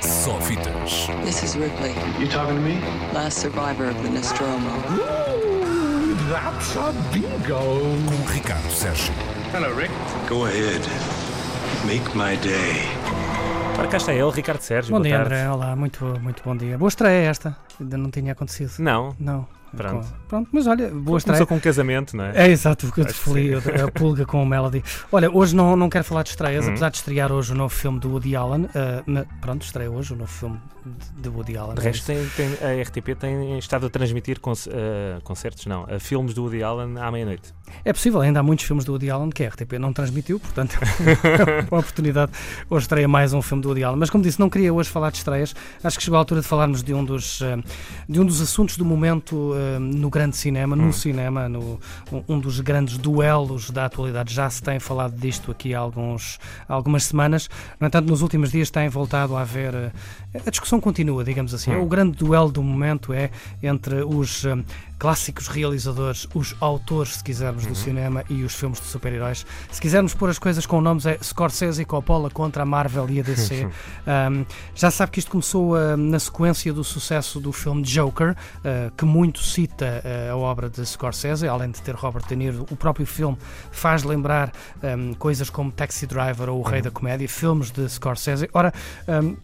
Só fitas. This is Ripley, You talking to me? last survivor of the Nostromo. Ooh, that's a bingo. Com Ricardo Sérgio. Hello, Rick. Go ahead. Make my day. Ora, cá está ele, Ricardo Sérgio. Bom boa dia, tarde. André. Olá, muito, muito bom dia. Boa estreia esta. Ainda não tinha acontecido. Não, Não. Pronto. Com- Pronto, mas olha, boa estreia. começou com um casamento, não é? É exato o que eu te a pulga com o Melody. Olha, hoje não, não quero falar de estreias, Uhum. apesar de estrear hoje o novo filme do Woody Allen. ah, na- pronto, estreia hoje o novo filme de, Woody Allen. De resto, tem, tem- a RTP tem estado a transmitir conce- eh, concertos, não, eh, filmes do Woody Allen à meia-noite. É possível, ainda há muitos filmes do Woody Allen que a RTP não transmitiu, portanto é uma oportunidade. Hoje estreia mais um filme do Woody Allen. Mas como disse, não queria hoje falar de estreias. Acho que chegou a altura de falarmos de um dos, eh, de um dos assuntos do momento eh, no grande cinema, no Hum. cinema, no, um- dos grandes duelos da atualidade. Já se tem falado disto aqui há, alguns, há algumas semanas. No entanto, nos últimos dias tem voltado a haver. eh, a discussão continua, digamos assim. Hum. O grande duelo do momento é entre os eh, clássicos realizadores, os autores, se quisermos, do cinema e os filmes de super-heróis. Se quisermos pôr as coisas com nomes, é Scorsese e Coppola contra a Marvel e a DC. Um, já sabe que isto começou uh, na sequência do sucesso do filme Joker, uh, que muito cita uh, a obra de Scorsese, além de ter Robert De Niro. O próprio filme faz lembrar um, coisas como Taxi Driver ou O Rei da Comédia, filmes de Scorsese. Ora, um,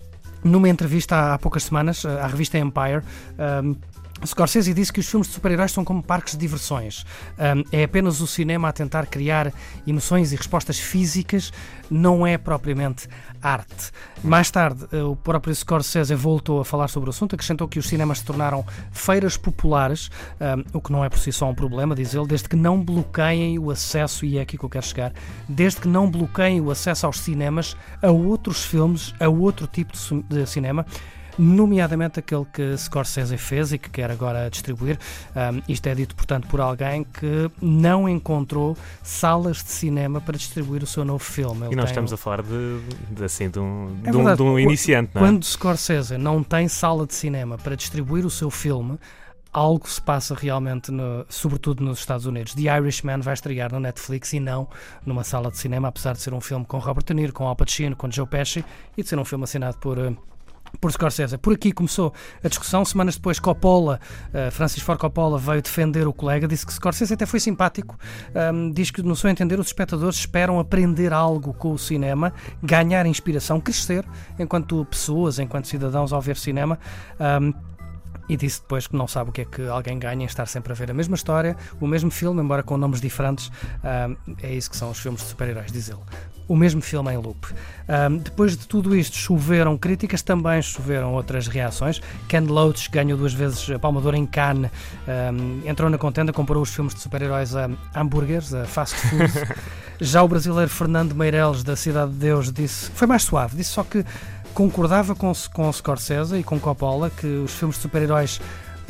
numa entrevista há, poucas semanas, uh, à revista Empire, um, Scorsese disse que os filmes de super-heróis são como parques de diversões. Um, é apenas o cinema a tentar criar emoções e respostas físicas, não é propriamente arte. Mais tarde, eh, o próprio Scorsese voltou a falar sobre o assunto, acrescentou que os cinemas se tornaram feiras populares, um, o que não é por si só um problema, diz ele, desde que não bloqueiem o acesso, e é aqui que eu quero chegar, desde que não bloqueiem o acesso aos cinemas a outros filmes, a outro tipo de cinema nomeadamente aquele que Scorsese fez e que quer agora distribuir. Um, isto é dito, portanto, por alguém que não encontrou salas de cinema para distribuir o seu novo filme. E nós estamos a falar de, de, assim, de um, É de um, de um iniciante, não é? Quando Scorsese não tem sala de cinema para distribuir o seu filme, algo se passa realmente, no- sobretudo nos Estados Unidos. The Irishman vai estrear no Netflix e não numa sala de cinema, apesar de ser um filme com Robert De Niro, com Al Pacino, com Joe Pesci e de ser um filme assinado por... por Scorsese. Por aqui começou a discussão. Semanas depois, Coppola, eh, Francis Ford Coppola, veio defender o colega. Disse que Scorsese até foi simpático. Ahm, diz que, no seu entender, os espectadores esperam aprender algo com o cinema, ganhar inspiração, crescer enquanto pessoas, enquanto cidadãos ao ver cinema. Ahm, e disse depois que não sabe o que é que alguém ganha em estar sempre a ver a mesma história, o mesmo filme, embora com nomes diferentes. Ahm, é isso que são os filmes de super-heróis, diz ele. O mesmo filme em loop. Ahm, depois de tudo isto, choveram críticas, também choveram outras reações. Ken Loach ganhou duas vezes a Palma de Ouro em Cannes, ahm, entrou na contenda, comparou os filmes de super-heróis a hambúrgueres, a fast food. Já o brasileiro Fernando Meireles, da Cidade de Deus, disse foi mais suave, disse só que concordava com, com Scorsese e com Coppola que os filmes de super-heróis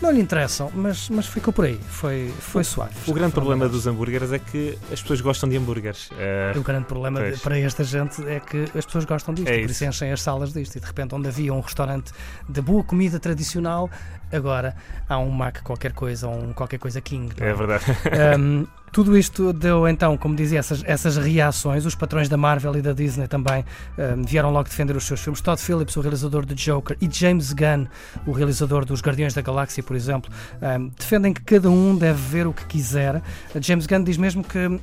não lhe interessam, mas, mas ficou por aí, foi, foi suave. O grande problema dos hambúrgueres é que as pessoas gostam de hambúrgueres. Eh, O grande problema de- para esta gente é que as pessoas gostam disto, É por isso. enchem as salas disto. E de repente, onde havia um restaurante de boa comida tradicional, agora há um Mac qualquer coisa, um qualquer coisa King. não é verdade. Um, tudo isto deu então, como dizia, essas, essas reações. Os patrões da Marvel e da Disney também um, vieram logo defender os seus filmes. Todd Phillips, o realizador de Joker, e James Gunn, o realizador dos Guardiões da Galáxia, por exemplo, um, defendem que cada um deve ver o que quiser. James Gunn diz mesmo que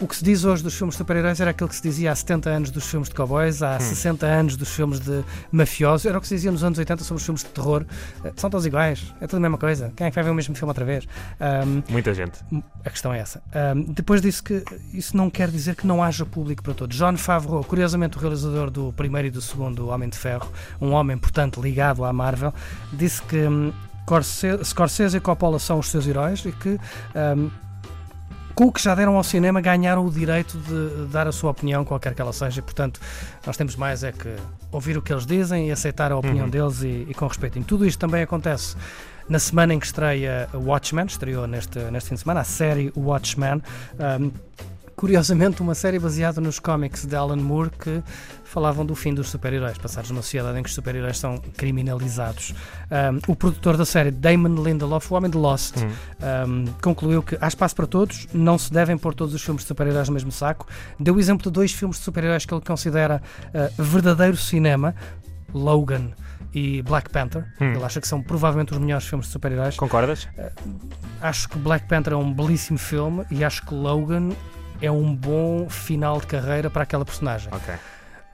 o que se diz hoje dos filmes de super-heróis era aquilo que se dizia há 70 anos dos filmes de cowboys, há 60 anos dos filmes de mafiosos, era o que se dizia nos anos 80 sobre os filmes de terror. Uh, São todos iguais, é tudo a mesma coisa. Quem é que vai ver o mesmo filme outra vez? Um, Muita gente. a questão é essa. Ahm, depois disse que isso não quer dizer que não haja público para todos. John Favreau, curiosamente o realizador do primeiro e do segundo Homem de Ferro, um homem, portanto, ligado à Marvel, disse que hum, Corse- Scorsese e Coppola são os seus heróis e que. hum, com o que já deram ao cinema, ganharam o direito de dar a sua opinião, qualquer que ela seja, e, portanto, nós temos mais é que ouvir o que eles dizem e aceitar a opinião Uhum. deles e, e com respeito. E tudo isto também acontece na semana em que estreia Watchmen, estreou neste, neste fim de semana, a série Watchmen. Um, curiosamente, uma série baseada nos cómics de Alan Moore que falavam do fim dos super-heróis, passados numa sociedade em que os super-heróis são criminalizados. Um, o produtor da série, Damon Lindelof, o homem de Lost, Hum. um, concluiu que há espaço para todos, não se devem pôr todos os filmes de super-heróis no mesmo saco. Deu o exemplo de dois filmes de super-heróis que ele considera uh, verdadeiro cinema. Logan e Black Panther. Hum. Ele acha que são provavelmente os melhores filmes de super-heróis. Concordas? Acho que Black Panther é um belíssimo filme e acho que Logan é um bom final de carreira para aquela personagem. Ok.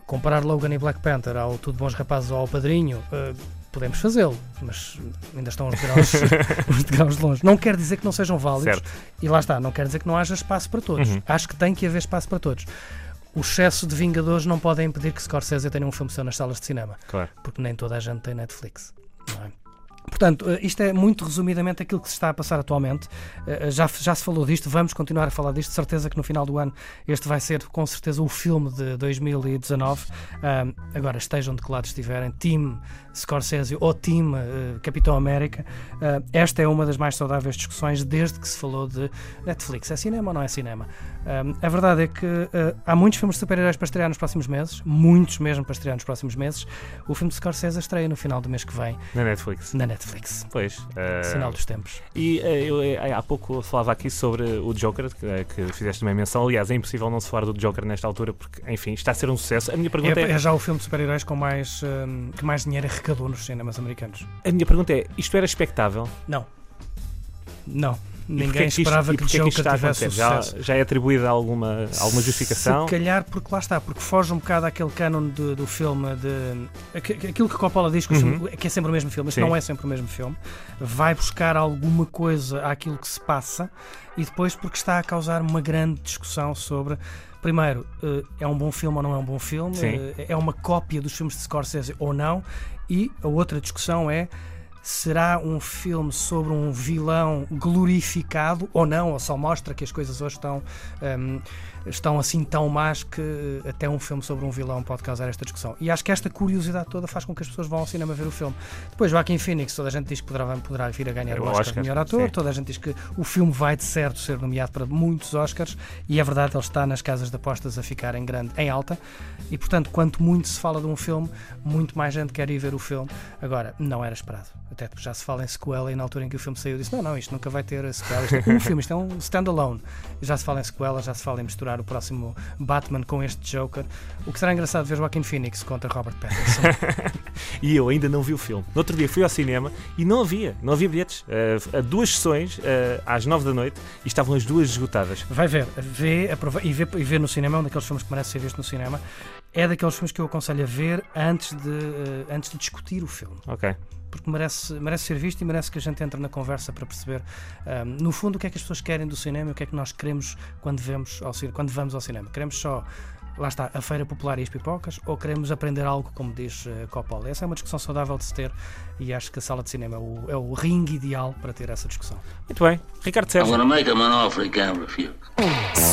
Comparar Logan e Black Panther ao Tudo Bons Rapazes ou ao Padrinho, eh, podemos fazê-lo, mas ainda estão uns degraus, uns degraus de longe. Não quer dizer que não sejam válidos Certo. e lá está, não quer dizer que não haja espaço para todos. Uhum. Acho que tem que haver espaço para todos. O excesso de Vingadores não pode impedir que Scorsese tenha um filme seu nas salas de cinema, Claro. porque nem toda a gente tem Netflix. Portanto, eh, isto é muito resumidamente aquilo que se está a passar atualmente. Eh, Já, já se falou disto, vamos continuar a falar disto. De certeza que no final do ano este vai ser com certeza o filme de 2019. Ah, agora, estejam de que lado estiverem, Team Scorsese ou Team eh, Capitão América, ah, esta é uma das mais saudáveis discussões desde que se falou de Netflix. É cinema ou não é cinema? Ah, a verdade é que ah, há muitos filmes de super-heróis para estrear nos próximos meses, muitos mesmo para estrear nos próximos meses. O filme de Scorsese estreia no final do mês que vem Na Netflix. na Netflix. Pois. eh, Sinal dos tempos. E eh, eu eh, há pouco falava aqui sobre o Joker, que, que fizeste uma menção. Aliás, é impossível não se falar do Joker nesta altura, porque, enfim, está a ser um sucesso. A minha pergunta É, é, é já o filme de super-heróis com mais, hum, que mais dinheiro arrecadou nos cinemas americanos. a minha pergunta é isto era expectável? Não. Não. Ninguém que isto- esperava que porquê Joker isto está a tivesse acontecer? já, sucesso. já é atribuída alguma, alguma justificação? Se calhar porque lá está, porque foge um bocado àquele canon do, do filme de. aqu- Aquilo que Coppola diz que, o Uhum. que é sempre o mesmo filme, mas Sim. não é sempre o mesmo filme. Vai buscar alguma coisa àquilo que se passa e depois porque está a causar uma grande discussão sobre. Primeiro, eh, é um bom filme ou não é um bom filme? Sim. Eh, É uma cópia dos filmes de Scorsese ou não? E a outra discussão é será um filme sobre um vilão glorificado ou não, ou só mostra que as coisas hoje estão, hum, estão assim tão más que até um filme sobre um vilão pode causar esta discussão. E acho que esta curiosidade toda faz com que as pessoas vão ao cinema ver o filme. Depois, Joaquim Phoenix, toda a gente diz que poderá, poderá vir a ganhar O Oscar, Oscar, de melhor ator, sim. toda a gente diz que o filme vai de certo ser nomeado para muitos Oscars e é verdade, ele está nas casas de apostas a ficar em grande, em alta e portanto, quanto muito se fala de um filme, muito mais gente quer ir ver o filme. Agora, não era esperado. Até porque já se fala em sequela e na altura em que o filme saiu disse: não, não, isto nunca vai ter sequela, isto é um filme, isto é um standalone. Já se fala em sequela, já se fala em misturar o próximo Batman com este Joker. O que será engraçado ver Joaquin Phoenix contra Robert Pattinson. E eu ainda não vi o filme. No outro dia fui ao cinema e não havia, não havia bilhetes. Eh, a duas sessões, eh, às nove da noite, e estavam as duas esgotadas. Vai ver, vê, aprova- e, vê, e vê no cinema, é um daqueles filmes que merece ser visto no cinema. É daqueles filmes que eu aconselho a ver antes de, eh, antes de discutir o filme. Ok. porque merece, merece ser visto e merece que a gente entre na conversa para perceber, ahm, no fundo, o que é que as pessoas querem do cinema e o que é que nós queremos quando, vemos ao, quando vamos ao cinema. Queremos só, lá está, a feira popular e as pipocas ou queremos aprender algo, como diz eh, Coppola? Essa é uma discussão saudável de se ter e acho que a sala de cinema é o, é o ringue ideal para ter essa discussão. Muito bem. Ricardo I'm Sérgio. gonna make him an offer he can't refuse.